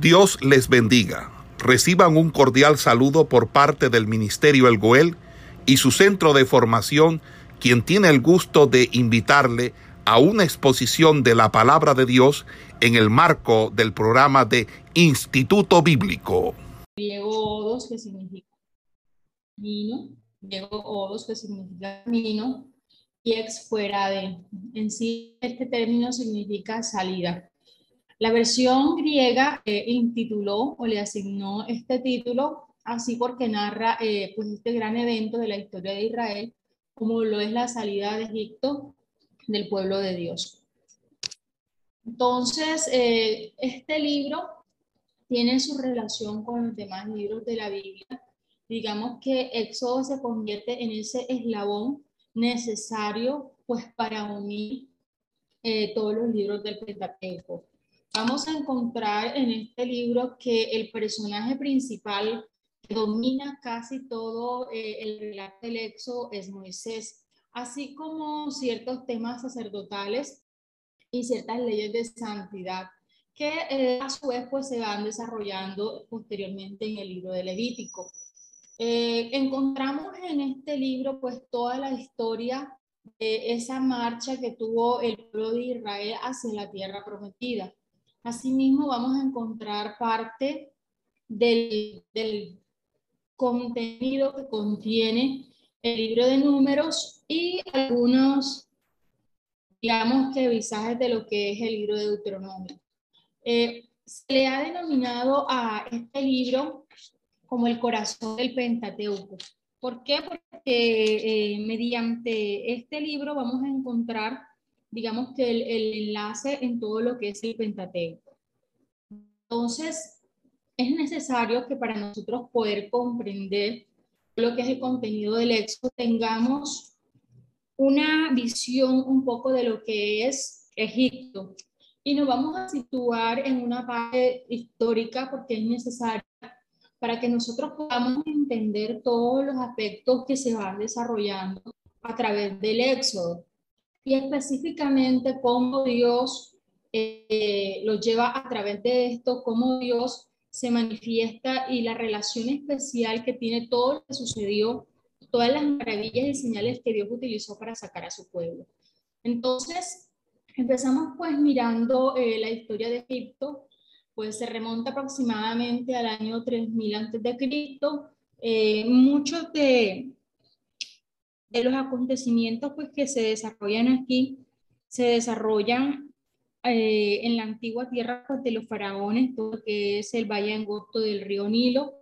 Dios les bendiga. Reciban un cordial saludo por parte del Ministerio El Goel y su centro de formación, quien tiene el gusto de invitarle a una exposición de la palabra de Dios en el marco del programa de Instituto Bíblico. Griego odos, que significa camino, griego odos, que significa camino, y ex fuera de. En sí, este término significa salida. La versión griega eh, intituló o le asignó este título así porque narra eh, pues este gran evento de la historia de Israel, como lo es la salida de Egipto del pueblo de Dios. Entonces, eh, este libro tiene su relación con los demás libros de la Biblia. Digamos que Éxodo se convierte en ese eslabón necesario pues para unir todos los libros del Pentateuco vamos a encontrar en este libro que el personaje principal que domina casi todo eh, el relato del Éxodo es Moisés, así como ciertos temas sacerdotales y ciertas leyes de santidad que eh, a su vez pues se van desarrollando posteriormente en el libro de Levítico. Eh, encontramos en este libro pues toda la historia de esa marcha que tuvo el pueblo de Israel hacia la tierra prometida. Asimismo, vamos a encontrar parte del, contenido que contiene el libro de números y algunos, digamos que visajes de lo que es el libro de Deuteronomio. Eh, se le ha denominado a este libro como el corazón del Pentateuco. ¿Por qué? Porque eh, mediante este libro vamos a encontrar digamos que el, enlace en todo lo que es el Pentateuco. Entonces, es necesario que para nosotros poder comprender lo que es el contenido del Éxodo tengamos una visión un poco de lo que es Egipto. Y nos vamos a situar en una parte histórica porque es necesaria para que nosotros podamos entender todos los aspectos que se van desarrollando a través del Éxodo y específicamente cómo Dios eh, lo lleva a través de esto, cómo Dios se manifiesta y la relación especial que tiene todo lo que sucedió, todas las maravillas y señales que Dios utilizó para sacar a su pueblo. Entonces, empezamos pues mirando eh, la historia de Egipto, pues se remonta aproximadamente al año 3000 antes de Cristo. Eh, muchos de, de los acontecimientos pues, que se desarrollan aquí, se desarrollan eh, en la antigua tierra pues, de los faraones, todo lo que es el valle angosto del río Nilo.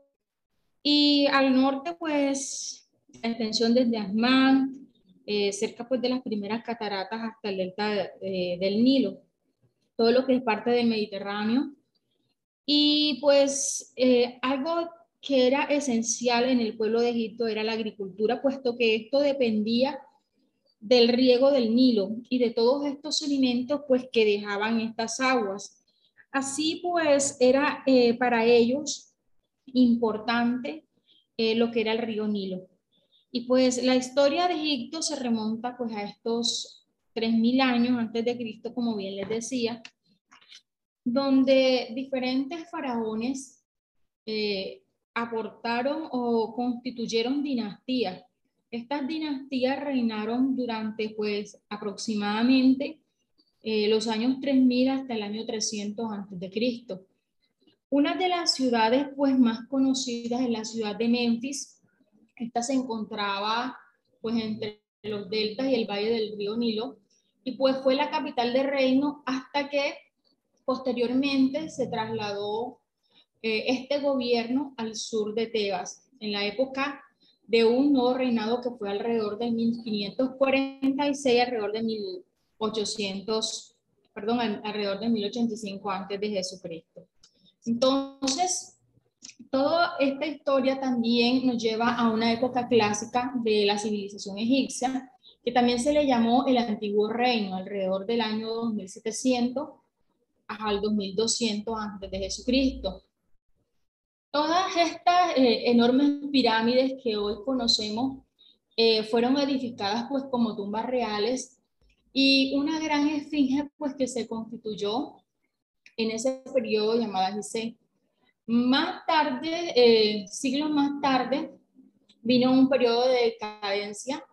Y al norte, pues, la extensión desde Asmán, eh, cerca pues de las primeras cataratas hasta el delta eh, del Nilo, todo lo que es parte del Mediterráneo. Y pues algo que era esencial en el pueblo de Egipto era la agricultura, puesto que esto dependía del riego del Nilo y de todos estos alimentos pues que dejaban estas aguas. Así pues era eh, para ellos importante eh, lo que era el río Nilo. Y pues la historia de Egipto se remonta pues a estos 3.000 años antes de Cristo, como bien les decía, donde diferentes faraones eh, aportaron o constituyeron dinastías. Estas dinastías reinaron durante pues aproximadamente eh, los años 3000 hasta el año 300 antes de Cristo. Una de las ciudades pues más conocidas es la ciudad de Memphis. Esta se encontraba pues entre los deltas y el valle del río Nilo y pues fue la capital del reino hasta que posteriormente se trasladó eh, este gobierno al sur de Tebas, en la época de un nuevo reinado que fue alrededor de 1546, alrededor de 1800, perdón, alrededor de 1085 antes de Jesucristo. Entonces, toda esta historia también nos lleva a una época clásica de la civilización egipcia, que también se le llamó el antiguo reino, alrededor del año 2700 al 2200 antes de Jesucristo. Todas estas eh, enormes pirámides que hoy conocemos eh, fueron edificadas pues como tumbas reales y una gran esfinge pues que se constituyó en ese periodo llamada Gizeh. Más tarde, eh, siglos más tarde, vino un periodo de decadencia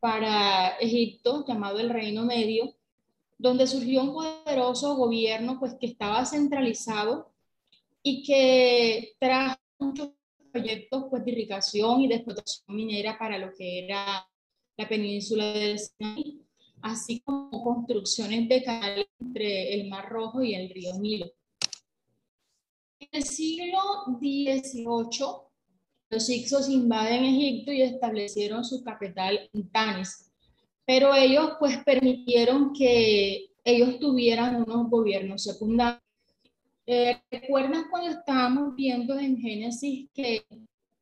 para Egipto llamado el Reino Medio, donde surgió un poderoso gobierno pues que estaba centralizado y que trajo muchos proyectos pues, de irrigación y de explotación minera para lo que era la península del Sinaí, así como construcciones de canales entre el Mar Rojo y el río Nilo. En el siglo XVIII, los Ixos invaden Egipto y establecieron su capital en Tanis, pero ellos pues permitieron que ellos tuvieran unos gobiernos secundarios. Eh, ¿Recuerdan cuando estábamos viendo en Génesis que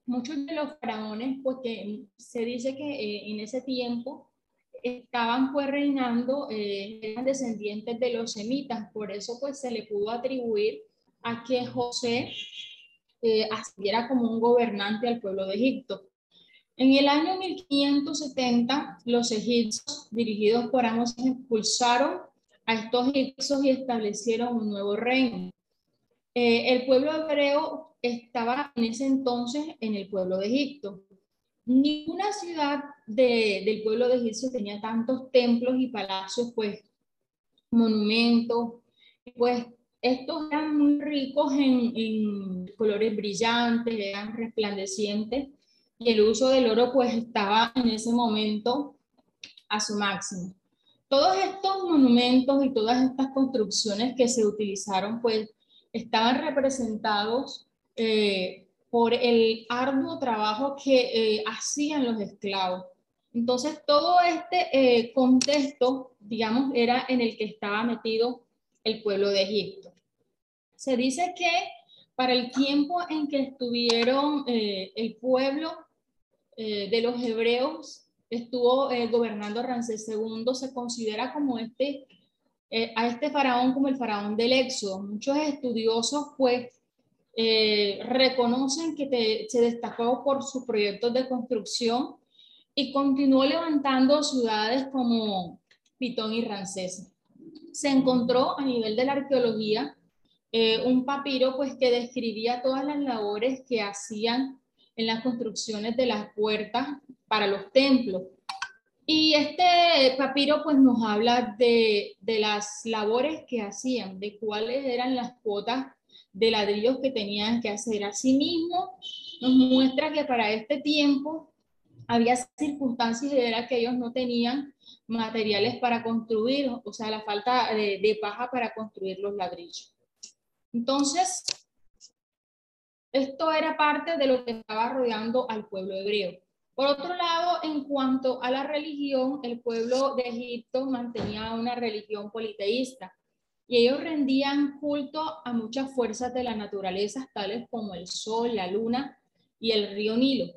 muchos de los faraones, porque se dice que eh, en ese tiempo estaban pues reinando, eh, eran descendientes de los semitas, por eso pues se le pudo atribuir a que José eh, ascendiera como un gobernante al pueblo de Egipto. En el año 1570, los egipcios, dirigidos por Amos, expulsaron a estos egipcios y establecieron un nuevo reino. Eh, el pueblo hebreo estaba en ese entonces en el pueblo de Egipto. Ninguna ciudad del pueblo de Egipto tenía tantos templos y palacios, pues monumentos, pues estos eran muy ricos en, colores brillantes, eran resplandecientes y el uso del oro pues estaba en ese momento a su máximo. Todos estos monumentos y todas estas construcciones que se utilizaron pues estaban representados eh, por el arduo trabajo que eh, hacían los esclavos. Entonces, todo este eh, contexto, digamos, era en el que estaba metido el pueblo de Egipto. Se dice que para el tiempo en que estuvieron el pueblo de los hebreos, estuvo gobernando Ramsés II, se considera como este, a este faraón como el faraón del Éxodo. Muchos estudiosos, pues, eh, reconocen que se destacó por sus proyectos de construcción y continuó levantando ciudades como Pitón y Ramsés. Se encontró a nivel de la arqueología eh, un papiro pues, que describía todas las labores que hacían en las construcciones de las puertas para los templos. Y este papiro pues nos habla de, de las labores que hacían, de cuáles eran las cuotas de ladrillos que tenían que hacer. Asimismo, nos muestra que para este tiempo había circunstancias de era que ellos no tenían materiales para construir, o sea, la falta de paja para construir los ladrillos. Entonces, esto era parte de lo que estaba rodeando al pueblo hebreo. Por otro lado, en cuanto a la religión, el pueblo de Egipto mantenía una religión politeísta y ellos rendían culto a muchas fuerzas de la naturaleza, tales como el sol, la luna y el río Nilo.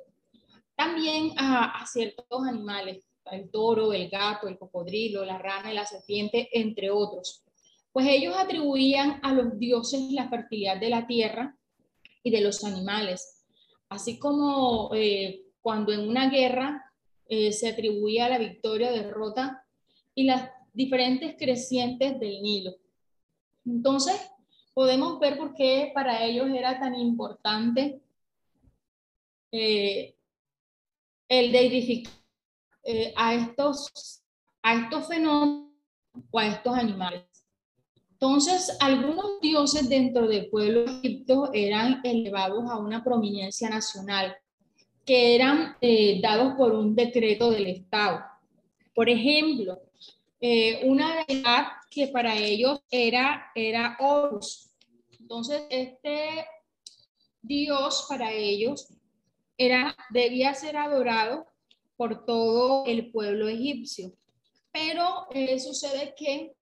También a, ciertos animales, el toro, el gato, el cocodrilo, la rana y la serpiente, entre otros. Pues ellos atribuían a los dioses la fertilidad de la tierra y de los animales, así como eh, cuando en una guerra eh, se atribuía la victoria, derrota y las diferentes crecientes del Nilo. Entonces, podemos ver por qué para ellos era tan importante eh, el deidificar eh, a, estos, a estos fenómenos o a estos animales. Entonces, algunos dioses dentro del pueblo de Egipto eran elevados a una prominencia nacional, que eran eh, dados por un decreto del Estado. Por ejemplo, una deidad que para ellos era, era Horus. Entonces, este Dios para ellos era, debía ser adorado por todo el pueblo egipcio. Pero eh, sucede que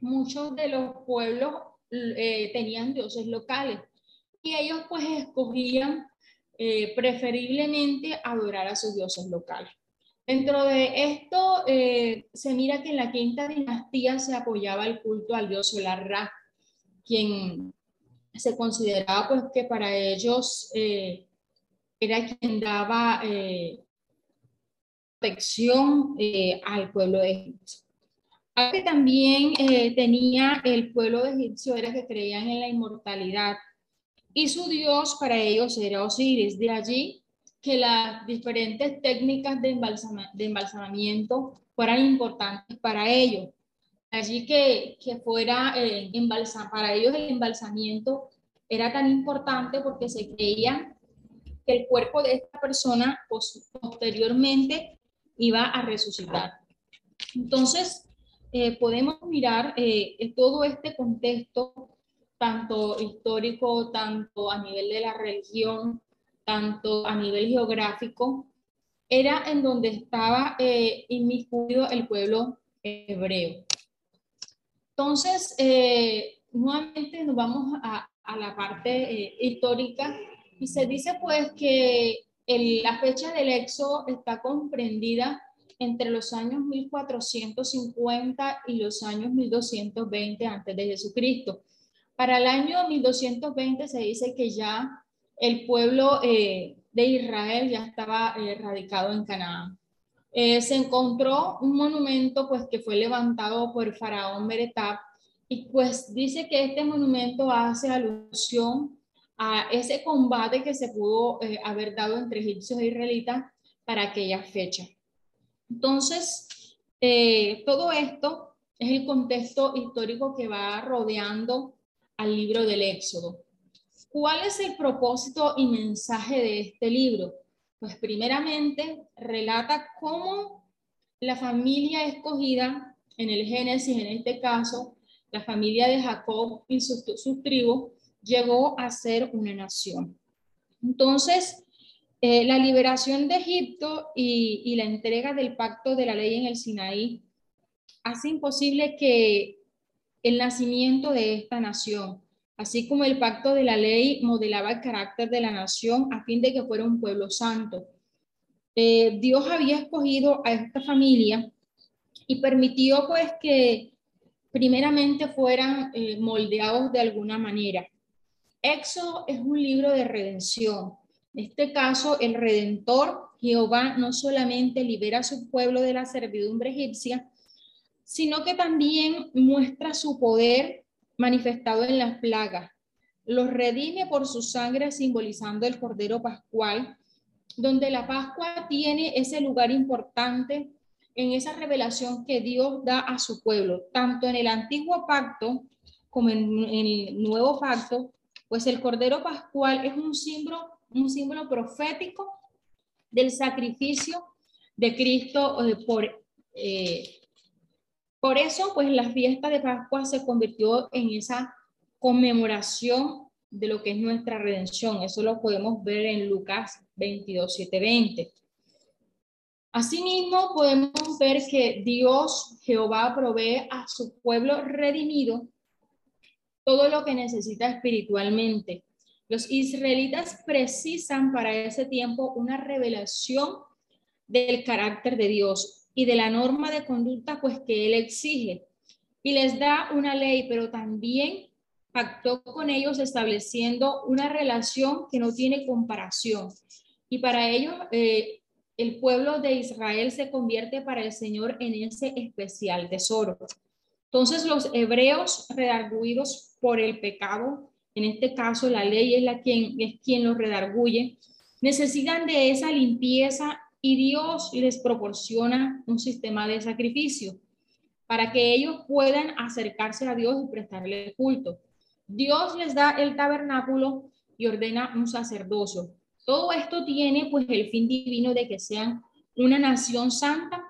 muchos de los pueblos eh, tenían dioses locales y ellos pues escogían eh, preferiblemente adorar a sus dioses locales. Dentro de esto eh, se mira que en la quinta dinastía se apoyaba el culto al dios solar Ra, quien se consideraba pues que para ellos eh, era quien daba eh, protección al pueblo de Egipto. Algo que también tenía el pueblo de Egipcio era que creían en la inmortalidad y su dios para ellos era Osiris. De allí que las diferentes técnicas de, embalsamamiento fueran importantes para ellos. Allí que, que fuera eh, para ellos el embalsamiento era tan importante porque se creía que el cuerpo de esta persona posteriormente iba a resucitar. Entonces, eh, podemos mirar eh, todo este contexto, tanto histórico, tanto a nivel de la religión, tanto a nivel geográfico, era en donde estaba eh, inmiscuido el pueblo hebreo. Entonces, eh, nuevamente nos vamos a, a la parte histórica y se dice pues que la fecha del éxodo está comprendida entre los años 1450 y los años 1220 antes de Jesucristo. Para el año 1220 se dice que ya el pueblo eh, de Israel ya estaba eh, radicado en Canaán. Eh, se encontró un monumento pues que fue levantado por el faraón Meretab y pues dice que este monumento hace alusión a ese combate que se pudo haber dado entre egipcios e israelitas para aquella fecha. Entonces, eh, todo esto es el contexto histórico que va rodeando al libro del Éxodo. ¿Cuál es el propósito y mensaje de este libro? Pues primeramente relata cómo la familia escogida en el Génesis, en este caso, la familia de Jacob y sus, sus tribus, llegó a ser una nación. Entonces, eh, la liberación de Egipto y, la entrega del pacto de la ley en el Sinaí hace imposible que el nacimiento de esta nación, así como el pacto de la ley modelaba el carácter de la nación a fin de que fuera un pueblo santo. Eh, Dios había escogido a esta familia y permitió pues que primeramente fueran eh, moldeados de alguna manera. Éxodo es un libro de redención, en este caso, el Redentor, Jehová, no solamente libera a su pueblo de la servidumbre egipcia, sino que también muestra su poder manifestado en las plagas. Los redime por su sangre simbolizando el Cordero Pascual, donde la Pascua tiene ese lugar importante en esa revelación que Dios da a su pueblo, tanto en el antiguo pacto como en, el nuevo pacto, pues el Cordero Pascual es un símbolo un símbolo profético del sacrificio de Cristo eh, por, eh, por eso, pues la fiesta de Pascua se convirtió en esa conmemoración de lo que es nuestra redención. Eso lo podemos ver en Lucas 22, 7, 20. Asimismo, podemos ver que Dios, Jehová, provee a su pueblo redimido todo lo que necesita espiritualmente. Los israelitas precisan para ese tiempo una revelación del carácter de Dios y de la norma de conducta pues que él exige y les da una ley, pero también pactó con ellos estableciendo una relación que no tiene comparación. Y para ello eh, el pueblo de Israel se convierte para el Señor en ese especial tesoro. Entonces los hebreos redarguidos por el pecado en este caso la ley es, la quien, es quien los redarguye, necesitan de esa limpieza y Dios les proporciona un sistema de sacrificio para que ellos puedan acercarse a Dios y prestarle culto. Dios les da el tabernáculo y ordena un sacerdocio. Todo esto tiene pues el fin divino de que sean una nación santa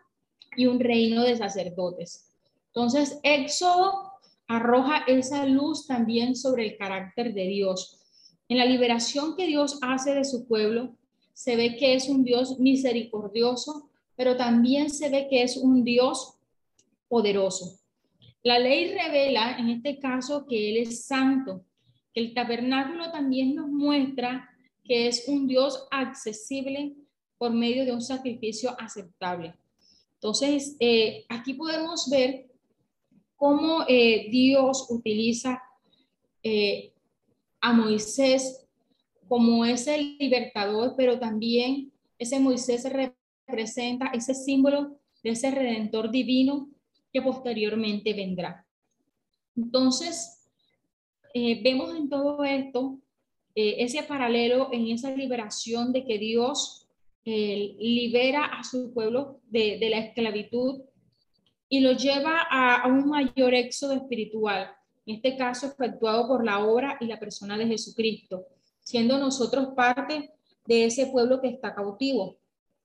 y un reino de sacerdotes. Entonces, Éxodo arroja esa luz también sobre el carácter de Dios. En la liberación que Dios hace de su pueblo, se ve que es un Dios misericordioso, pero también se ve que es un Dios poderoso. La ley revela en este caso que Él es santo. El tabernáculo también nos muestra que es un Dios accesible por medio de un sacrificio aceptable. Entonces, eh, aquí podemos ver cómo eh, Dios utiliza eh, a Moisés como ese libertador, pero también ese Moisés representa ese símbolo de ese redentor divino que posteriormente vendrá. Entonces, eh, vemos en todo esto eh, ese paralelo en esa liberación de que Dios eh, libera a su pueblo de, la esclavitud y lo lleva a, a, un mayor éxodo espiritual, en este caso efectuado por la obra y la persona de Jesucristo, siendo nosotros parte de ese pueblo que está cautivo.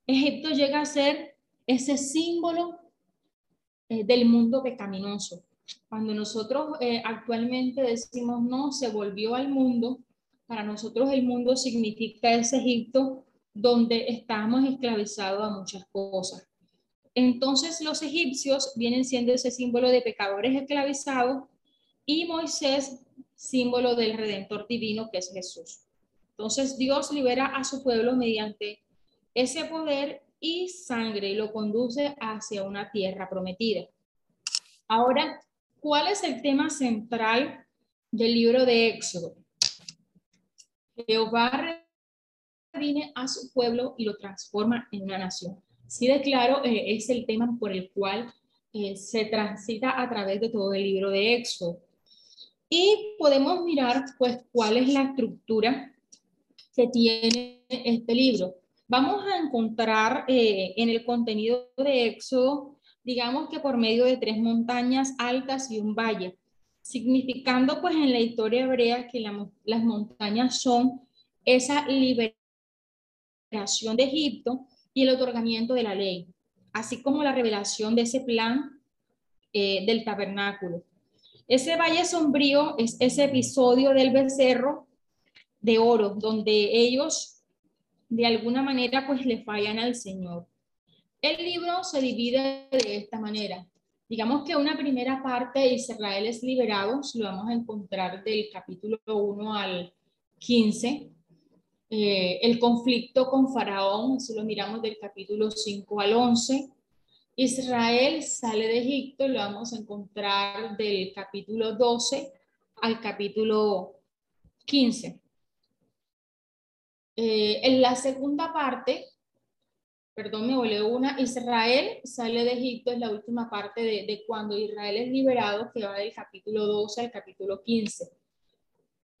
Egipto llega a ser ese símbolo eh, del mundo pecaminoso. Cuando nosotros eh, actualmente decimos no, se volvió al mundo, para nosotros el mundo significa ese Egipto donde estamos esclavizados a muchas cosas. Entonces los egipcios vienen siendo ese símbolo de pecadores esclavizados y Moisés símbolo del redentor divino que es Jesús. Entonces Dios libera a su pueblo mediante ese poder y sangre y lo conduce hacia una tierra prometida. Ahora, ¿cuál es el tema central del libro de Éxodo? Jehová viene a su pueblo y lo transforma en una nación. Sí de claro, eh, es el tema por el cual eh, se transita a través de todo el libro de Éxodo. Y podemos mirar, pues, cuál es la estructura que tiene este libro. Vamos a encontrar eh, en el contenido de Éxodo, digamos que por medio de tres montañas altas y un valle, significando pues en la historia hebrea que las montañas son esa liberación de Egipto y el otorgamiento de la ley, así como la revelación de ese plan eh, del tabernáculo. Ese valle sombrío es ese episodio del becerro de oro, donde ellos de alguna manera pues le fallan al Señor. El libro se divide de esta manera. Digamos que una primera parte, Israel es liberado, lo vamos a encontrar del capítulo 1 al 15. Eh, el conflicto con Faraón, eso lo miramos del capítulo 5 al 11. Israel sale de Egipto, lo vamos a encontrar del capítulo 12 al capítulo 15. Eh, en la segunda parte, perdón, me volé una, Israel sale de Egipto, es la última parte de, cuando Israel es liberado, que va del capítulo 12 al capítulo 15.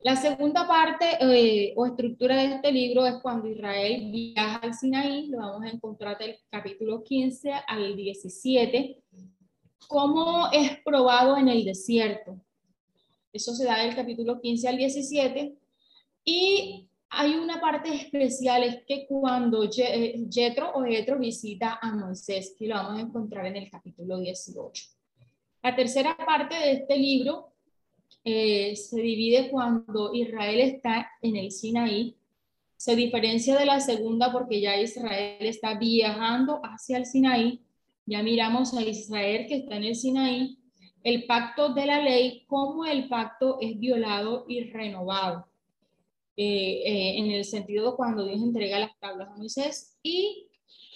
La segunda parte eh, o estructura de este libro es cuando Israel viaja al Sinaí, lo vamos a encontrar del capítulo 15 al 17, cómo es probado en el desierto. Eso se da del capítulo 15 al 17. Y hay una parte especial, es que cuando Jetro o Jetro visita a Moisés, que lo vamos a encontrar en el capítulo 18. La tercera parte de este libro eh, se divide cuando Israel está en el Sinaí. Se diferencia de la segunda porque ya Israel está viajando hacia el Sinaí. Ya miramos a Israel que está en el Sinaí. El pacto de la ley, cómo el pacto es violado y renovado. Eh, eh, en el sentido cuando Dios entrega las tablas a Moisés y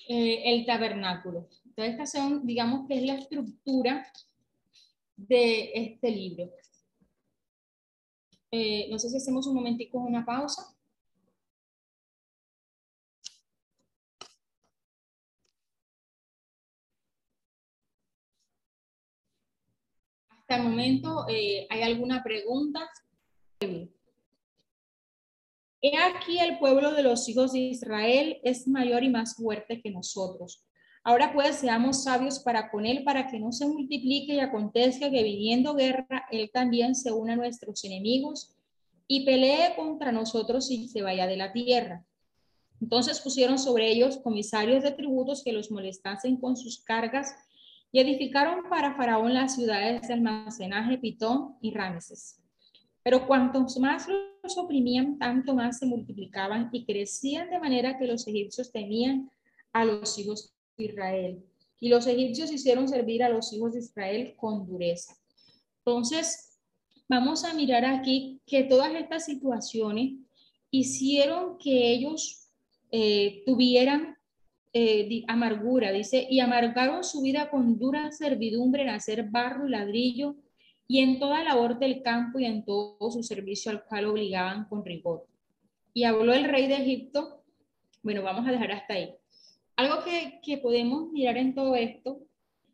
eh, el tabernáculo. Entonces, esta son, digamos que es la estructura de este libro. no sé si hacemos un momentico una pausa. Hasta el momento, ¿hay alguna pregunta? He aquí el pueblo de los hijos de Israel es mayor y más fuerte que nosotros. Ahora pues seamos sabios para con él, para que no se multiplique y acontezca que viniendo guerra, él también se una a nuestros enemigos y pelee contra nosotros y se vaya de la tierra. Entonces pusieron sobre ellos comisarios de tributos que los molestasen con sus cargas y edificaron para Faraón las ciudades de almacenaje Pitón y Rameses. Pero cuantos más los oprimían, tanto más se multiplicaban y crecían de manera que los egipcios temían a los hijos de Israel. Y los egipcios hicieron servir a los hijos de Israel con dureza. Entonces, vamos a mirar aquí que todas estas situaciones hicieron que ellos eh, tuvieran eh, amargura, dice, y amargaron su vida con dura servidumbre en hacer barro y ladrillo y en toda labor del campo y en todo su servicio al cual obligaban con rigor. Y habló el rey de Egipto, bueno, vamos a dejar hasta ahí. Algo que, que podemos mirar en todo esto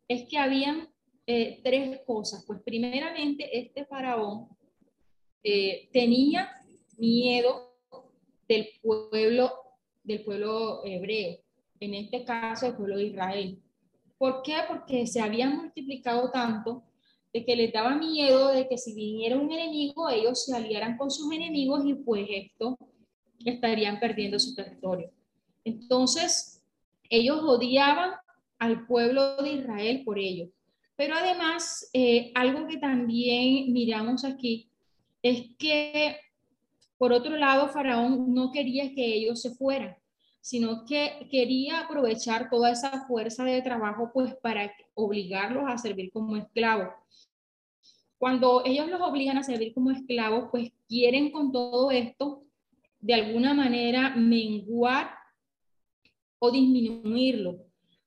es que habían eh, tres cosas. Pues primeramente, este faraón eh, tenía miedo del pueblo, del pueblo hebreo, en este caso el pueblo de Israel. ¿Por qué? Porque se habían multiplicado tanto de que les daba miedo de que si viniera un enemigo, ellos se aliaran con sus enemigos y pues esto estarían perdiendo su territorio. Entonces, ellos odiaban al pueblo de Israel por ello. Pero además, eh, algo que también miramos aquí es que, por otro lado, Faraón no quería que ellos se fueran, sino que quería aprovechar toda esa fuerza de trabajo pues para obligarlos a servir como esclavos. Cuando ellos los obligan a servir como esclavos, pues quieren con todo esto de alguna manera menguar o disminuirlo.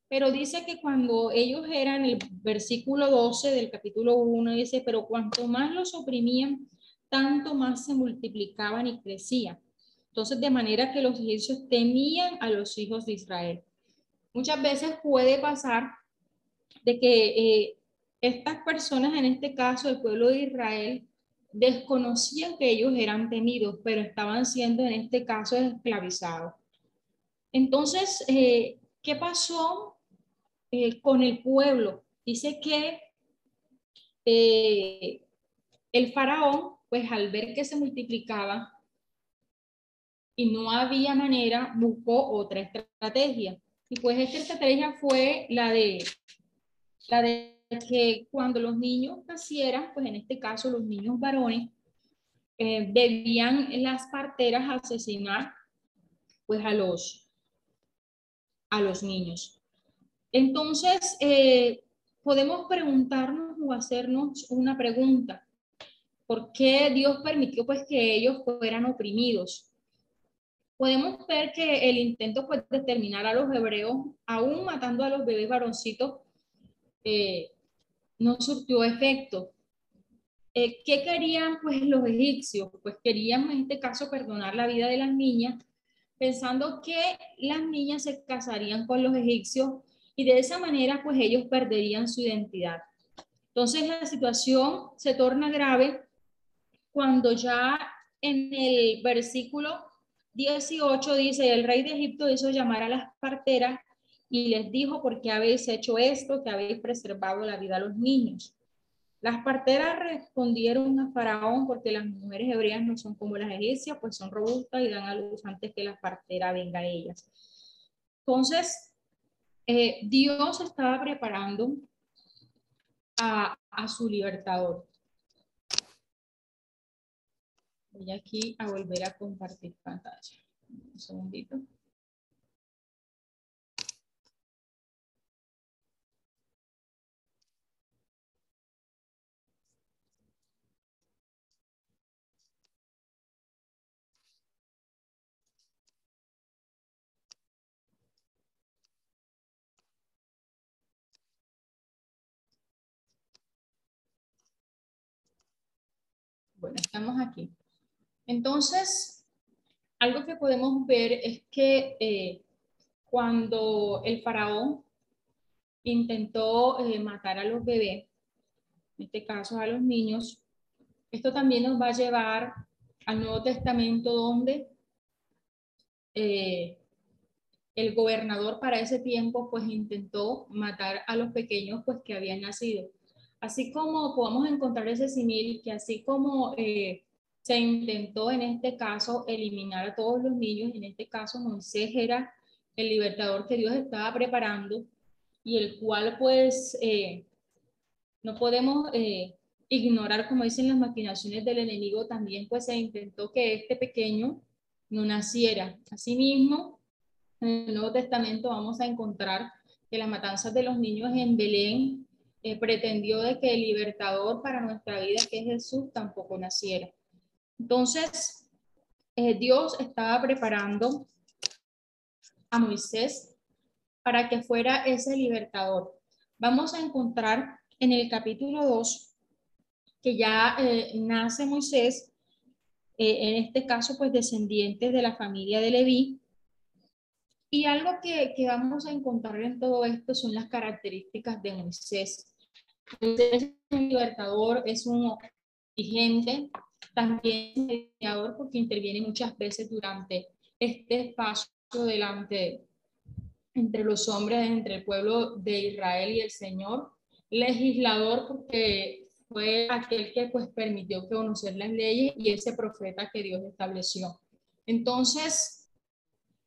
Pero dice que cuando ellos eran, el versículo 12 del capítulo 1 dice, pero cuanto más los oprimían, tanto más se multiplicaban y crecían. Entonces, de manera que los egipcios temían a los hijos de Israel. Muchas veces puede pasar de que eh, estas personas, en este caso el pueblo de Israel, desconocían que ellos eran temidos, pero estaban siendo en este caso esclavizados. Entonces, eh, ¿qué pasó eh, con el pueblo? Dice que el faraón, pues al ver que se multiplicaba y no había manera, buscó otra estrategia. Y pues esta estrategia fue la de, la de que cuando los niños nacieran, pues en este caso los niños varones, eh, debían las parteras asesinar pues a los, a los niños. Entonces, eh, podemos preguntarnos o hacernos una pregunta. ¿Por qué Dios permitió pues que ellos fueran oprimidos? Podemos ver que el intento pues de terminar a los hebreos, aún matando a los bebés varoncitos, eh, no surtió efecto. Eh, ¿Qué querían pues los egipcios? Pues querían en este caso perdonar la vida de las niñas, pensando que las niñas se casarían con los egipcios y de esa manera pues ellos perderían su identidad. Entonces la situación se torna grave cuando ya en el versículo 18 dice, el rey de Egipto hizo llamar a las parteras y les dijo, ¿por qué habéis hecho esto? Que habéis preservado la vida a los niños. Las parteras respondieron a Faraón porque las mujeres hebreas no son como las egipcias, pues son robustas y dan a luz antes que la partera venga a ellas. Entonces, eh, Dios estaba preparando a, a su libertador. Voy aquí a volver a compartir pantalla. Un segundito. Bueno, estamos aquí. Entonces, algo que podemos ver es que eh, cuando el faraón intentó eh, matar a los bebés, en este caso a los niños, esto también nos va a llevar al Nuevo Testamento donde eh, el gobernador para ese tiempo pues intentó matar a los pequeños pues que habían nacido. Así como podemos encontrar ese simil, que así como se intentó en este caso eliminar a todos los niños, en este caso Moisés era el libertador que Dios estaba preparando y el cual pues eh, no podemos eh, ignorar, como dicen las maquinaciones del enemigo, también pues se intentó que este pequeño no naciera. Asimismo, en el Nuevo Testamento vamos a encontrar que las matanzas de los niños en Belén eh, pretendió de que el libertador para nuestra vida, que es Jesús, tampoco naciera. Entonces, eh, Dios estaba preparando a Moisés para que fuera ese libertador. Vamos a encontrar en el capítulo 2 que ya eh, nace Moisés, en este caso, pues descendiente de la familia de Leví, y algo que, que, vamos a encontrar en todo esto son las características de Moisés. Moisés es un libertador, es un vigente, también es mediador porque interviene muchas veces durante este espacio delante entre los hombres, entre el pueblo de Israel y el Señor, legislador porque fue aquel que pues permitió conocer las leyes y ese profeta que Dios estableció. Entonces,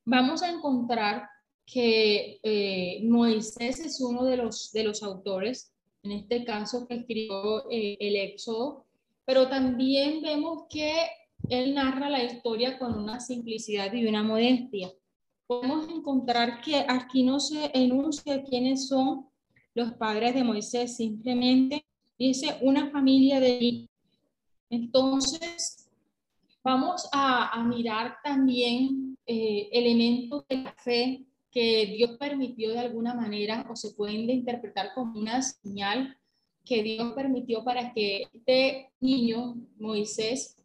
vamos a encontrar que eh, Moisés es uno de los, de los autores, en este caso, que escribió eh, el Éxodo, pero también vemos que él narra la historia con una simplicidad y una modestia. Podemos encontrar que aquí no se enuncia quiénes son los padres de Moisés, simplemente dice una familia de Entonces, vamos a, mirar también eh, elementos de la fe que Dios permitió de alguna manera o se pueden interpretar como una señal que Dios permitió para que este niño, Moisés,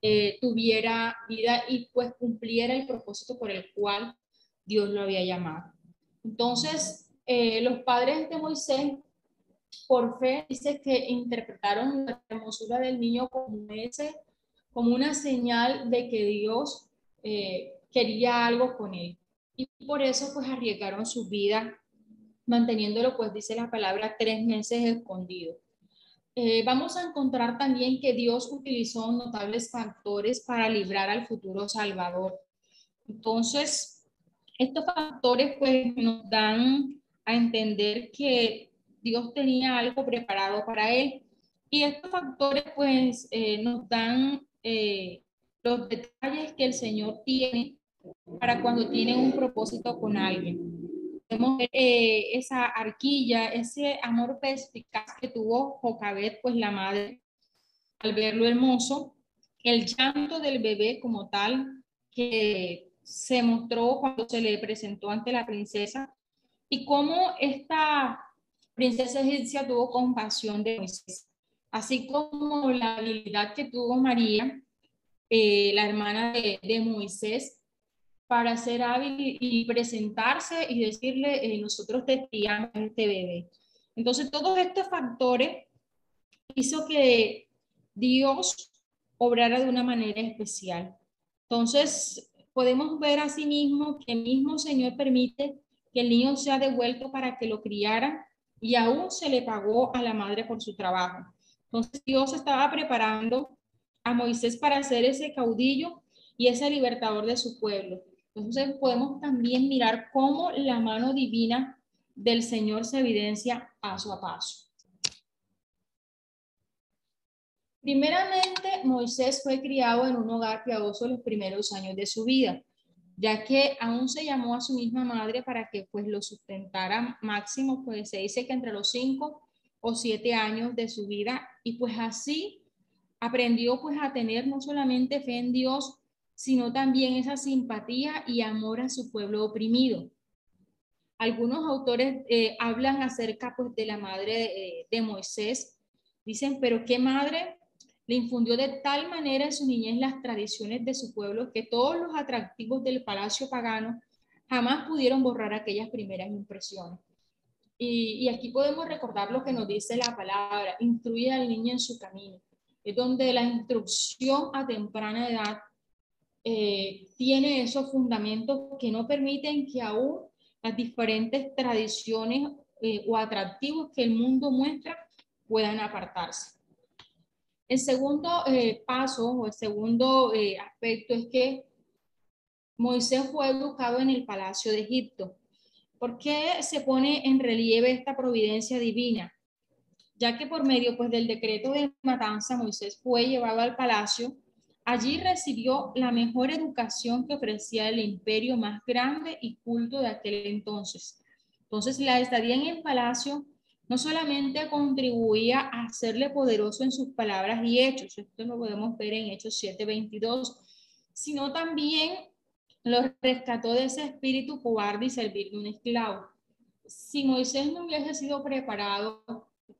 eh, tuviera vida y pues cumpliera el propósito por el cual Dios lo había llamado. Entonces, eh, los padres de Moisés, por fe, dice que interpretaron la hermosura del niño como, ese, como una señal de que Dios eh, quería algo con él. Y por eso pues arriesgaron su vida manteniéndolo, pues dice la palabra, tres meses escondido. Eh, vamos a encontrar también que Dios utilizó notables factores para librar al futuro Salvador. Entonces, estos factores pues nos dan a entender que Dios tenía algo preparado para él. Y estos factores pues eh, nos dan eh, los detalles que el Señor tiene para cuando tiene un propósito con alguien. Vemos eh, esa arquilla, ese amor perspicaz que tuvo Jocabet, pues la madre, al verlo hermoso, el llanto del bebé como tal, que se mostró cuando se le presentó ante la princesa, y cómo esta princesa egipcia tuvo compasión de Moisés, así como la habilidad que tuvo María, eh, la hermana de Moisés, para ser hábil y, presentarse y decirle, eh, nosotros te criamos este bebé. Entonces, todos estos factores hizo que Dios obrara de una manera especial. Entonces, podemos ver asimismo que el mismo Señor permite que el niño sea devuelto para que lo criara y aún se le pagó a la madre por su trabajo. Entonces, Dios estaba preparando a Moisés para ser ese caudillo y ese libertador de su pueblo. Entonces podemos también mirar cómo la mano divina del Señor se evidencia paso a paso. Primeramente, Moisés fue criado en un hogar piadoso los primeros años de su vida, ya que aún se llamó a su misma madre para que pues lo sustentara máximo, pues se dice que entre los cinco o siete años de su vida, y pues así aprendió pues a tener no solamente fe en Dios, sino también esa simpatía y amor a su pueblo oprimido. Algunos autores eh, hablan acerca pues, de la madre de, Moisés. Dicen, pero qué madre le infundió de tal manera en su niñez las tradiciones de su pueblo que todos los atractivos del palacio pagano jamás pudieron borrar aquellas primeras impresiones. Y, aquí podemos recordar lo que nos dice la palabra, instruye al niño en su camino. Es donde la instrucción a temprana edad eh, tiene esos fundamentos que no permiten que aún las diferentes tradiciones eh, o atractivos que el mundo muestra puedan apartarse. El segundo eh, paso o el segundo aspecto es que Moisés fue educado en el palacio de Egipto. ¿Por qué se pone en relieve esta providencia divina? Ya que por medio pues, del decreto de matanza, Moisés fue llevado al palacio Allí recibió la mejor educación que ofrecía el imperio más grande y culto de aquel entonces. Entonces, la estadía en el palacio no solamente contribuía a hacerle poderoso en sus palabras y hechos, esto lo podemos ver en Hechos 7:22, sino también lo rescató de ese espíritu cobarde y servir de un esclavo. Si Moisés no hubiese sido preparado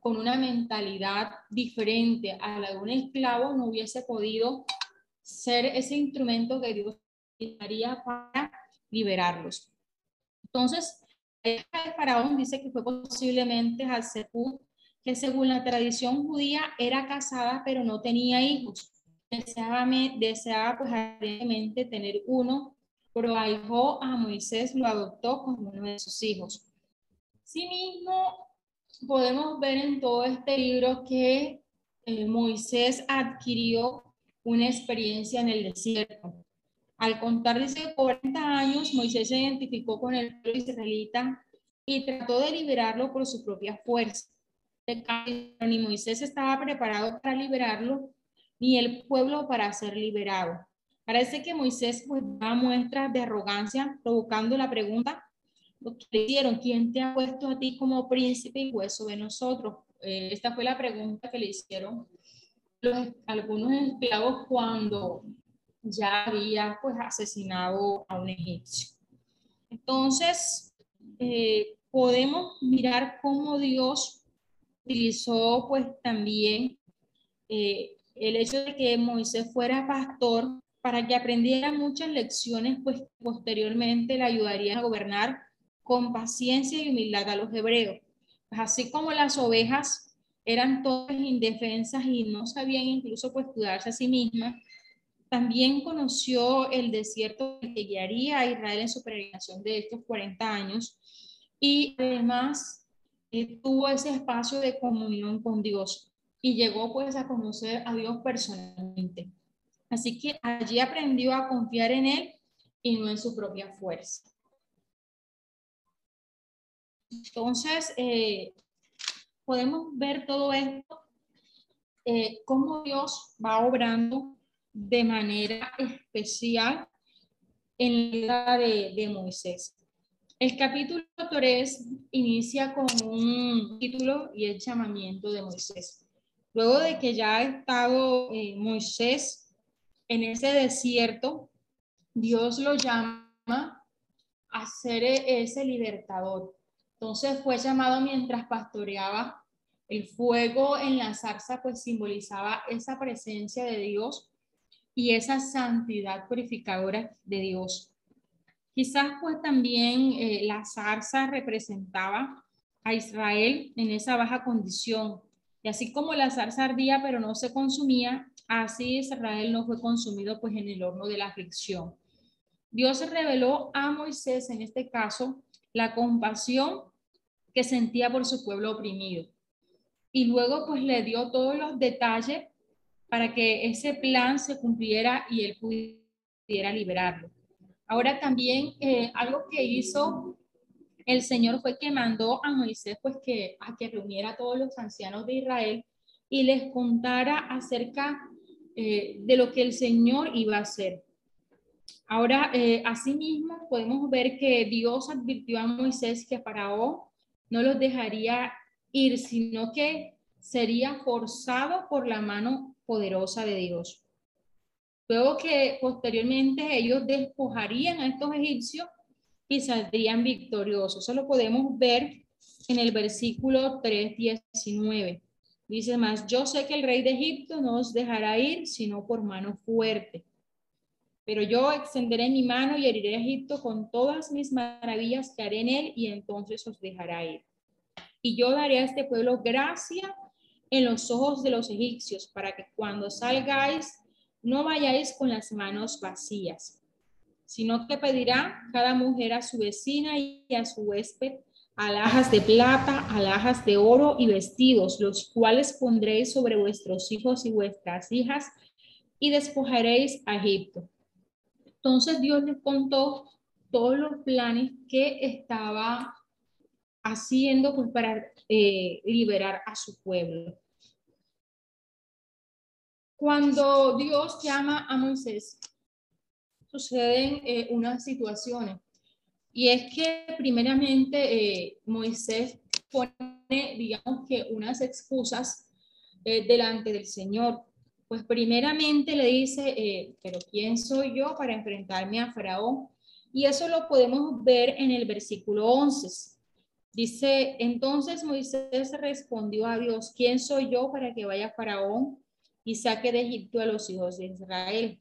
con una mentalidad diferente a la de un esclavo, no hubiese podido ser ese instrumento que Dios daría para liberarlos. Entonces, de Faraón dice que fue posiblemente Hazekú, que según la tradición judía era casada pero no tenía hijos. deseaba, deseaba pues tener uno, pero ahijó a Moisés lo adoptó como uno de sus hijos. mismo podemos ver en todo este libro que eh, Moisés adquirió una experiencia en el desierto. Al contar desde 40 años, Moisés se identificó con el pueblo israelita y trató de liberarlo por su propia fuerza. Ni Moisés estaba preparado para liberarlo, ni el pueblo para ser liberado. Parece que Moisés pues, da muestras de arrogancia, provocando la pregunta, lo ¿quién te ha puesto a ti como príncipe y hueso de nosotros? Eh, esta fue la pregunta que le hicieron los, algunos esclavos cuando ya había pues asesinado a un egipcio. Entonces, eh, podemos mirar cómo Dios utilizó pues también eh, el hecho de que Moisés fuera pastor para que aprendiera muchas lecciones, pues posteriormente le ayudarían a gobernar con paciencia y humildad a los hebreos. Así como las ovejas eran todas indefensas y no sabían incluso pues cuidarse a sí mismas, también conoció el desierto que guiaría a Israel en su peregrinación de estos 40 años y además eh, tuvo ese espacio de comunión con Dios y llegó pues a conocer a Dios personalmente. Así que allí aprendió a confiar en Él y no en su propia fuerza. Entonces, eh, podemos ver todo esto, eh, cómo Dios va obrando de manera especial en la vida de, Moisés. El capítulo 3 inicia con un título y el llamamiento de Moisés. Luego de que ya ha estado eh, Moisés en ese desierto, Dios lo llama a ser ese libertador. Entonces fue llamado mientras pastoreaba el fuego en la zarza, pues simbolizaba esa presencia de Dios y esa santidad purificadora de Dios. Quizás pues también eh, la zarza representaba a Israel en esa baja condición. Y así como la zarza ardía pero no se consumía, así Israel no fue consumido pues en el horno de la aflicción. Dios reveló a Moisés en este caso la compasión que sentía por su pueblo oprimido. Y luego pues le dio todos los detalles para que ese plan se cumpliera y él pudiera liberarlo. Ahora también eh, algo que hizo el Señor fue que mandó a Moisés pues que a que reuniera a todos los ancianos de Israel y les contara acerca eh, de lo que el Señor iba a hacer. Ahora, eh, asimismo, podemos ver que Dios advirtió a Moisés que Faraón no los dejaría ir, sino que sería forzado por la mano poderosa de Dios. Luego que posteriormente ellos despojarían a estos egipcios y saldrían victoriosos. Eso lo podemos ver en el versículo 3.19. Dice más, yo sé que el rey de Egipto no os dejará ir, sino por mano fuerte. Pero yo extenderé mi mano y heriré a Egipto con todas mis maravillas que haré en él, y entonces os dejará ir. Y yo daré a este pueblo gracia en los ojos de los egipcios, para que cuando salgáis no vayáis con las manos vacías, sino que pedirá cada mujer a su vecina y a su huésped alhajas de plata, alhajas de oro y vestidos, los cuales pondréis sobre vuestros hijos y vuestras hijas y despojaréis a Egipto. Entonces Dios les contó todos los planes que estaba haciendo pues, para eh, liberar a su pueblo. Cuando Dios llama a Moisés, suceden eh, unas situaciones. Y es que primeramente eh, Moisés pone, digamos que unas excusas eh, delante del Señor. Pues primeramente le dice, pero ¿quién soy yo para enfrentarme a Faraón? Y eso lo podemos ver en el versículo 11. Dice, entonces Moisés respondió a Dios, ¿quién soy yo para que vaya Faraón y saque de Egipto a los hijos de Israel.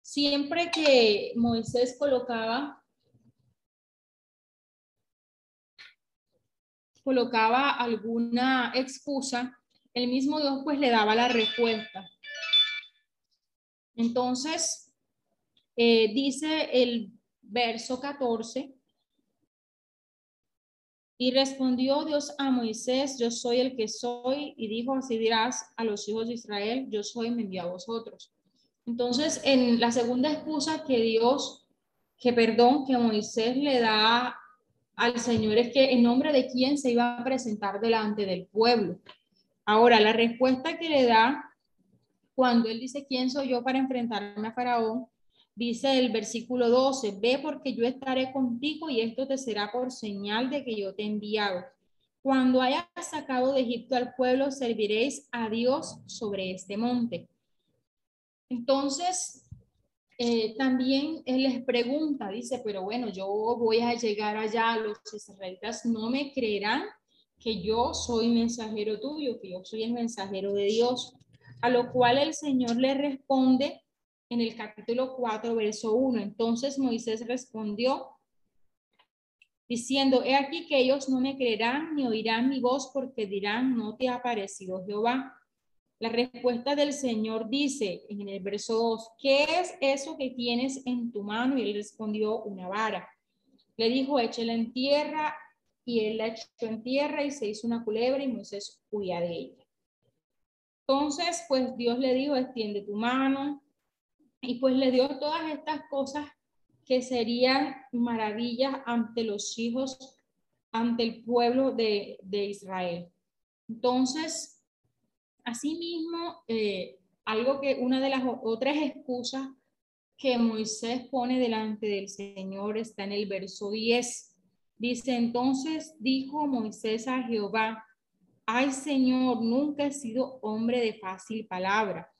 Siempre que Moisés colocaba colocaba alguna excusa, el mismo Dios pues le daba la respuesta. Entonces, eh, dice el verso 14, y respondió Dios a Moisés, yo soy el que soy, y dijo, así dirás a los hijos de Israel, yo soy, me envió a vosotros. Entonces, en la segunda excusa que Dios, que perdón, que Moisés le da al Señor es que en nombre de quién se iba a presentar delante del pueblo. Ahora, la respuesta que le da cuando él dice, ¿quién soy yo para enfrentarme a Faraón? Dice el versículo 12, ve porque yo estaré contigo y esto te será por señal de que yo te he enviado. Cuando hayas sacado de Egipto al pueblo, serviréis a Dios sobre este monte. Entonces, eh, también él les pregunta, dice, pero bueno, yo voy a llegar allá, los israelitas no me creerán que yo soy mensajero tuyo, que yo soy el mensajero de Dios. A lo cual el Señor le responde en el capítulo 4, verso 1. Entonces Moisés respondió diciendo, he aquí que ellos no me creerán ni oirán mi voz porque dirán, no te ha parecido Jehová. La respuesta del Señor dice en el verso 2, ¿qué es eso que tienes en tu mano? Y él respondió, una vara. Le dijo, échela en tierra y él la echó en tierra y se hizo una culebra y Moisés huía de ella. Entonces, pues Dios le dijo, extiende tu mano, y pues le dio todas estas cosas que serían maravillas ante los hijos, ante el pueblo de, Israel. Entonces, asimismo, eh, algo que una de las otras excusas que Moisés pone delante del Señor está en el verso 10. Dice, entonces dijo Moisés a Jehová, ay Señor, nunca he sido hombre de fácil palabra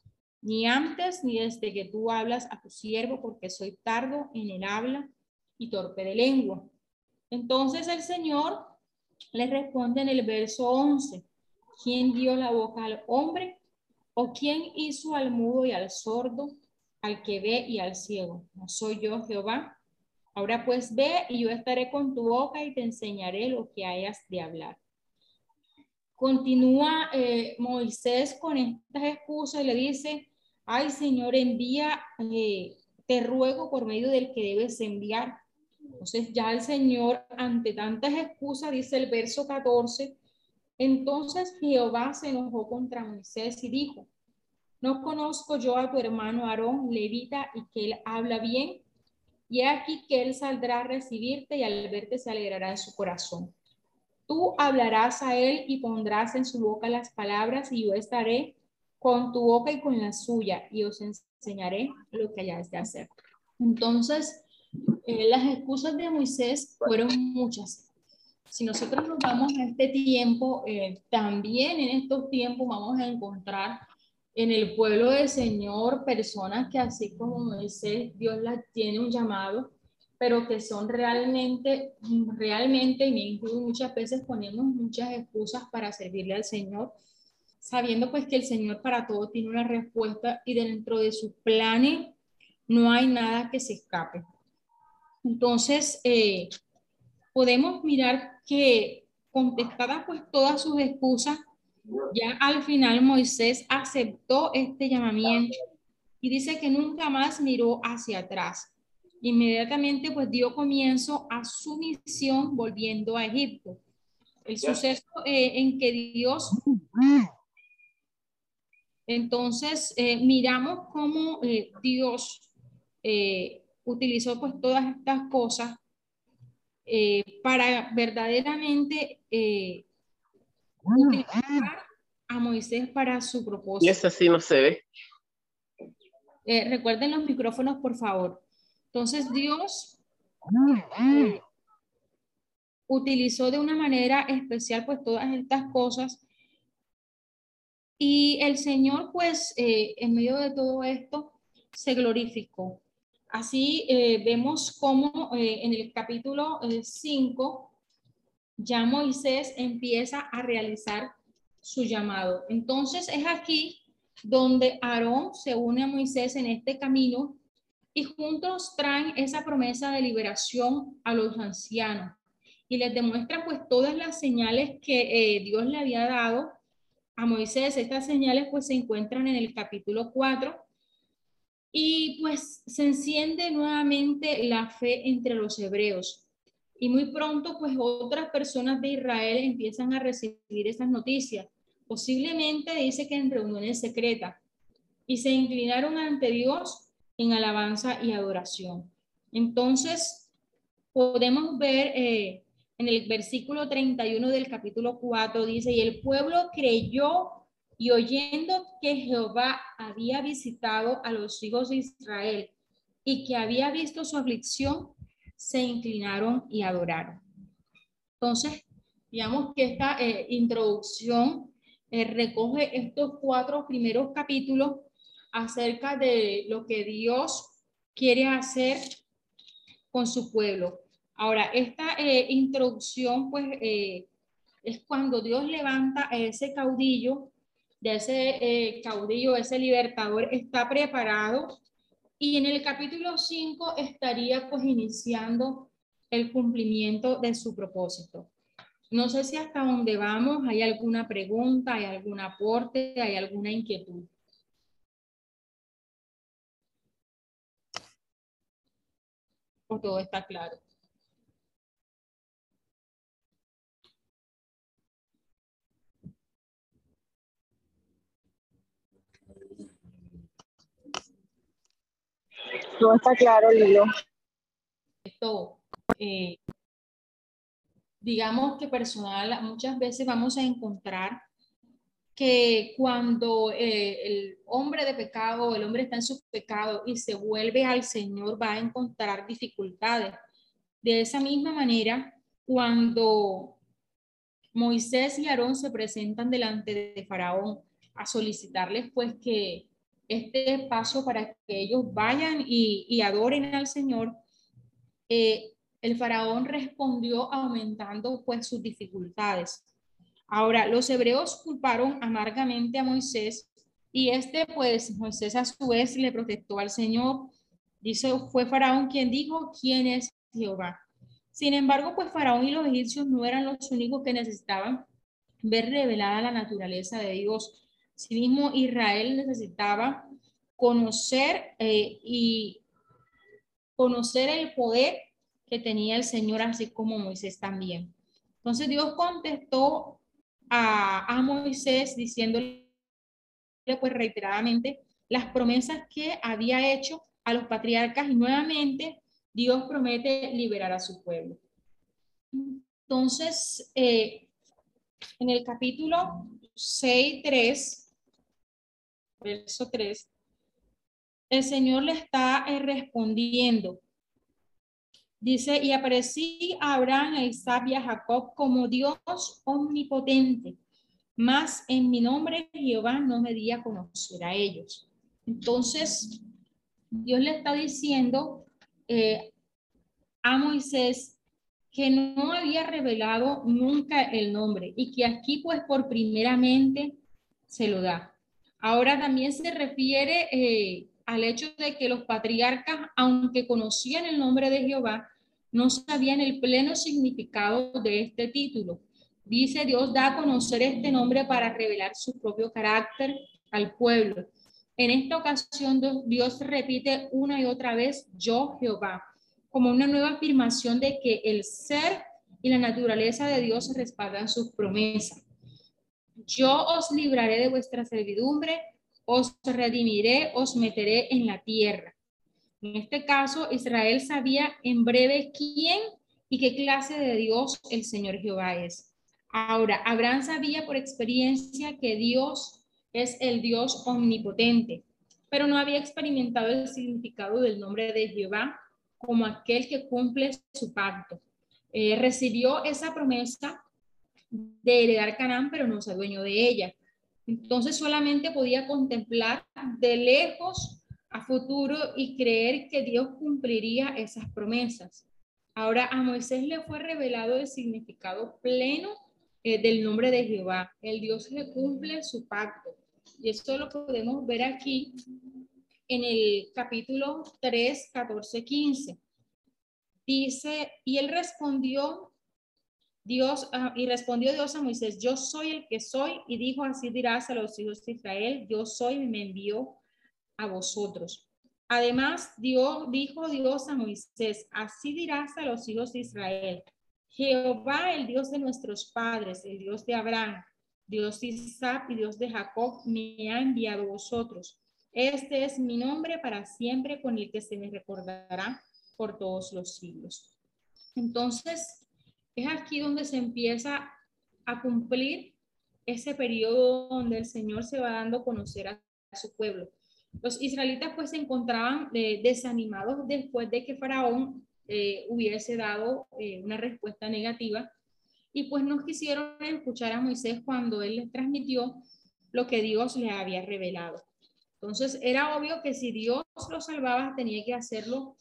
ni antes ni desde que tú hablas a tu siervo, porque soy tardo en el habla y torpe de lengua. Entonces el Señor le responde en el verso 11, ¿quién dio la boca al hombre? ¿O quién hizo al mudo y al sordo, al que ve y al ciego? ¿No soy yo Jehová? Ahora pues ve y yo estaré con tu boca y te enseñaré lo que hayas de hablar. Continúa eh, Moisés con estas excusas y le dice, ay Señor, envía, eh, te ruego por medio del que debes enviar. Entonces ya el Señor, ante tantas excusas, dice el verso 14, entonces Jehová se enojó contra Moisés y dijo, no conozco yo a tu hermano Aarón, levita, y que él habla bien, y aquí que él saldrá a recibirte y al verte se alegrará en su corazón. Tú hablarás a él y pondrás en su boca las palabras y yo estaré con tu boca y con la suya, y os enseñaré lo que hayáis de hacer. Entonces, eh, las excusas de Moisés fueron muchas. Si nosotros nos vamos a este tiempo, eh, también en estos tiempos vamos a encontrar en el pueblo del Señor personas que así como Moisés, Dios las tiene un llamado, pero que son realmente, realmente, y me muchas veces, ponemos muchas excusas para servirle al Señor sabiendo pues que el Señor para todo tiene una respuesta y dentro de sus planes no hay nada que se escape. Entonces, eh, podemos mirar que contestadas pues todas sus excusas, ya al final Moisés aceptó este llamamiento y dice que nunca más miró hacia atrás. Inmediatamente pues dio comienzo a su misión volviendo a Egipto. El suceso eh, en que Dios entonces, eh, miramos cómo eh, Dios eh, utilizó pues todas estas cosas para verdaderamente utilizar a Moisés para su propósito. Y eso sí no se ve. recuerden los micrófonos, por favor. Entonces, Dios utilizó de una manera especial pues todas estas cosas y el Señor, pues, eh, en medio de todo esto, se glorificó. Así eh, vemos cómo eh, en el capítulo 5 ya Moisés empieza a realizar su llamado. Entonces es aquí donde Aarón se une a Moisés en este camino y juntos traen esa promesa de liberación a los ancianos y les demuestran pues todas las señales que Dios le había dado a Moisés. Estas señales pues se encuentran en el capítulo 4 Y pues se enciende nuevamente la fe entre los hebreos. Y muy pronto pues otras personas de Israel empiezan a recibir esas noticias. Posiblemente dice que en reuniones secretas. Y se inclinaron ante Dios en alabanza y adoración. Entonces, podemos ver eh, en el versículo 31 del capítulo 4, dice, y el pueblo creyó y oyendo que Jehová había visitado a los hijos de Israel y que había visto su aflicción, se inclinaron y adoraron. Entonces, digamos que esta eh, introducción eh, recoge estos cuatro primeros capítulos acerca de lo que Dios quiere hacer con su pueblo. Ahora, esta eh, introducción, pues, eh, es cuando Dios levanta a ese caudillo, de ese eh, caudillo, ese libertador, está preparado y en el capítulo 5 estaría pues iniciando el cumplimiento de su propósito. No sé si hasta dónde vamos hay alguna pregunta, hay algún aporte, hay alguna inquietud. todo está claro. Todo está claro, Lilo. Esto, eh, digamos que personal, muchas veces vamos a encontrar que cuando eh, el hombre de pecado, el hombre está en su pecado y se vuelve al Señor, va a encontrar dificultades. De esa misma manera, cuando Moisés y Aarón se presentan delante de Faraón a solicitarles pues que este paso para que ellos vayan y, adoren al Señor, eh, el faraón respondió aumentando pues sus dificultades. Ahora, los hebreos culparon amargamente a Moisés y este, pues, Moisés a su vez le protestó al Señor. Dice, fue Faraón quien dijo, ¿quién es Jehová? Sin embargo, pues Faraón y los egipcios no eran los únicos que necesitaban ver revelada la naturaleza de Dios. Mismo Israel necesitaba conocer eh, y conocer el poder que tenía el Señor, así como Moisés también. Entonces Dios contestó a, Moisés diciéndole pues reiteradamente las promesas que había hecho a los patriarcas y nuevamente Dios promete liberar a su pueblo. Entonces, eh, en el capítulo 6, 3, verso 3, el Señor le está eh, respondiendo Dice, y aparecí a Abraham, Isaac y a Jacob como Dios omnipotente, mas en mi nombre Jehová no me di a conocer a ellos. Entonces, Dios le está diciendo eh, a Moisés que no había revelado nunca el nombre y que aquí pues por primeramente se lo da. Ahora también se refiere eh, al hecho de que los patriarcas, aunque conocían el nombre de Jehová, no sabían el pleno significado de este título. Dice Dios da a conocer este nombre para revelar su propio carácter al pueblo. En esta ocasión Dios repite una y otra vez yo Jehová, como una nueva afirmación de que el ser y la naturaleza de Dios respaldan sus promesas. Yo os libraré de vuestra servidumbre os redimiré, os meteré en la tierra. En este caso, Israel sabía en breve quién y qué clase de Dios el Señor Jehová es. Ahora, Abraham sabía por experiencia que Dios es el Dios omnipotente, pero no había experimentado el significado del nombre de Jehová como aquel que cumple su pacto. Eh, recibió esa promesa de heredar Canaán, pero no se dueño de ella. Entonces solamente podía contemplar de lejos a futuro y creer que Dios cumpliría esas promesas. Ahora a Moisés le fue revelado el significado pleno eh, del nombre de Jehová. El Dios que cumple su pacto. Y esto lo podemos ver aquí en el capítulo 3, 14, 15. Dice, y él respondió Dios, ah, y respondió Dios a Moisés, yo soy el que soy, y dijo, así dirás a los hijos de Israel, yo soy y me envió a vosotros. Además, Dios, dijo Dios a Moisés, así dirás a los hijos de Israel, Jehová, el Dios de nuestros padres, el Dios de Abraham, Dios de Isaac y Dios de Jacob, me ha enviado vosotros. Este es mi nombre para siempre con el que se me recordará por todos los siglos. Entonces, es aquí donde se empieza a cumplir ese periodo donde el Señor se va dando a conocer a su pueblo. Los israelitas pues se encontraban eh, desanimados después de que Faraón eh, hubiese dado eh, una respuesta negativa y pues no quisieron escuchar a Moisés cuando él les transmitió lo que Dios les había revelado. Entonces era obvio que si Dios lo salvaba tenía que hacerlo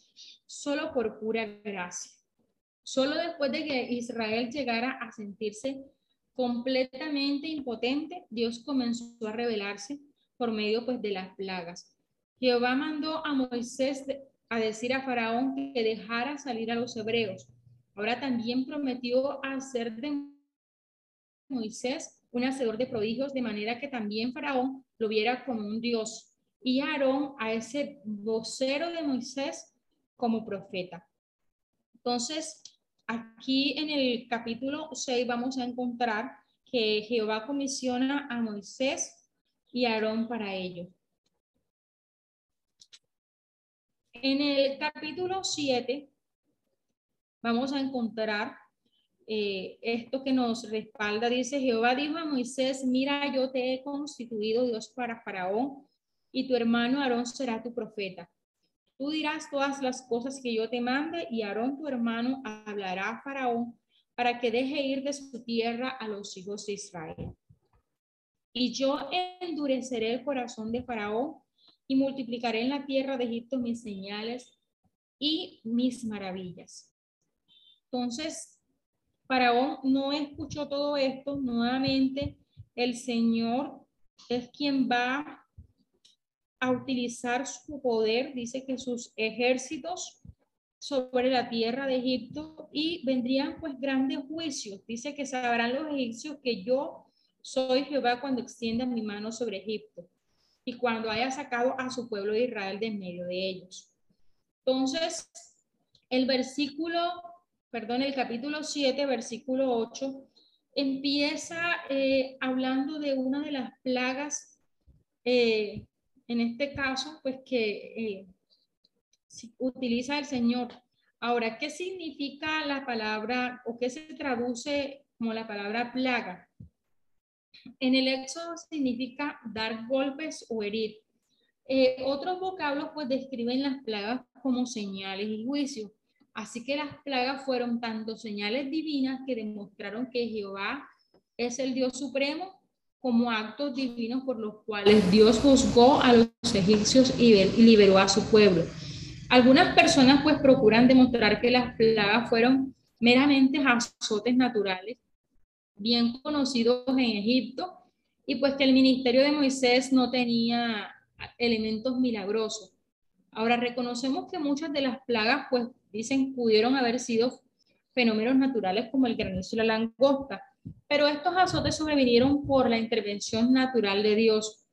solo por pura gracia. Solo después de que Israel llegara a sentirse completamente impotente, Dios comenzó a revelarse por medio pues de las plagas. Jehová mandó a Moisés a decir a Faraón que dejara salir a los hebreos. Ahora también prometió hacer de Moisés un hacedor de prodigios, de manera que también Faraón lo viera como un dios. Y Aarón a ese vocero de Moisés como profeta. Entonces, aquí en el capítulo 6 vamos a encontrar que Jehová comisiona a Moisés y Aarón para ello. En el capítulo 7 vamos a encontrar eh, esto que nos respalda. Dice, Jehová dijo a Moisés, mira, yo te he constituido Dios para Faraón y tu hermano Aarón será tu profeta. Tú dirás todas las cosas que yo te mande y Aarón tu hermano hablará a Faraón para que deje ir de su tierra a los hijos de Israel. Y yo endureceré el corazón de Faraón y multiplicaré en la tierra de Egipto mis señales y mis maravillas. Entonces, Faraón no escuchó todo esto. Nuevamente, el Señor es quien va a utilizar su poder. Dice que sus ejércitos sobre la tierra de Egipto y vendrían pues grandes juicios. Dice que sabrán los egipcios que yo soy Jehová cuando extienda mi mano sobre Egipto y cuando haya sacado a su pueblo de Israel de medio de ellos. Entonces, el versículo, perdón, el capítulo 7, versículo 8, empieza eh, hablando de una de las plagas, eh, en este caso, pues que eh, utiliza el Señor. Ahora, ¿qué significa la palabra o qué se traduce como la palabra plaga? En el éxodo significa dar golpes o herir. Eh, otros vocablos pues describen las plagas como señales y juicios. Así que las plagas fueron tanto señales divinas que demostraron que Jehová es el Dios supremo, como actos divinos por los cuales Dios juzgó a los egipcios y liberó a su pueblo. Algunas personas pues procuran demostrar que las plagas fueron meramente azotes naturales bien conocidos en Egipto, y pues que el ministerio de Moisés no tenía elementos milagrosos. Ahora reconocemos que muchas de las plagas, pues dicen, pudieron haber sido fenómenos naturales como el granizo y la langosta, pero estos azotes sobrevinieron por la intervención natural de Dios.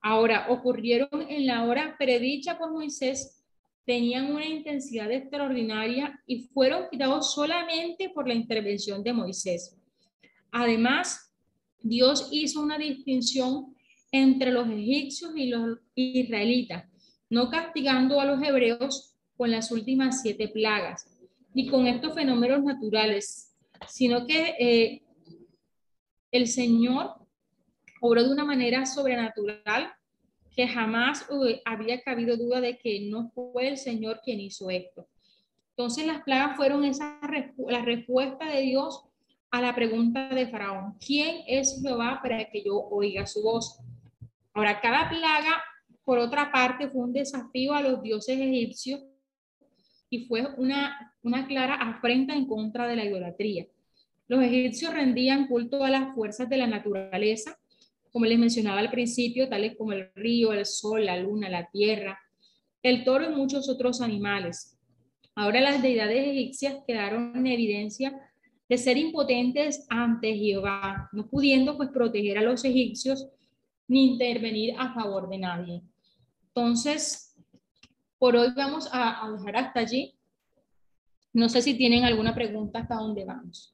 Ahora, ocurrieron en la hora predicha por Moisés, tenían una intensidad extraordinaria y fueron quitados solamente por la intervención de Moisés. Además, Dios hizo una distinción entre los egipcios y los israelitas, no castigando a los hebreos con las últimas siete plagas ni con estos fenómenos naturales, sino que eh, el Señor obró de una manera sobrenatural que jamás había cabido duda de que no fue el Señor quien hizo esto. Entonces las plagas fueron esa la respuesta de Dios a la pregunta de Faraón, ¿quién es Jehová para que yo oiga su voz? Ahora, cada plaga, por otra parte, fue un desafío a los dioses egipcios y fue una, una clara afrenta en contra de la idolatría. Los egipcios rendían culto a las fuerzas de la naturaleza, como les mencionaba al principio, tales como el río, el sol, la luna, la tierra, el toro y muchos otros animales. Ahora las deidades egipcias quedaron en evidencia de ser impotentes ante Jehová, no pudiendo pues proteger a los egipcios ni intervenir a favor de nadie. Entonces, por hoy vamos a, a dejar hasta allí. No sé si tienen alguna pregunta hasta dónde vamos.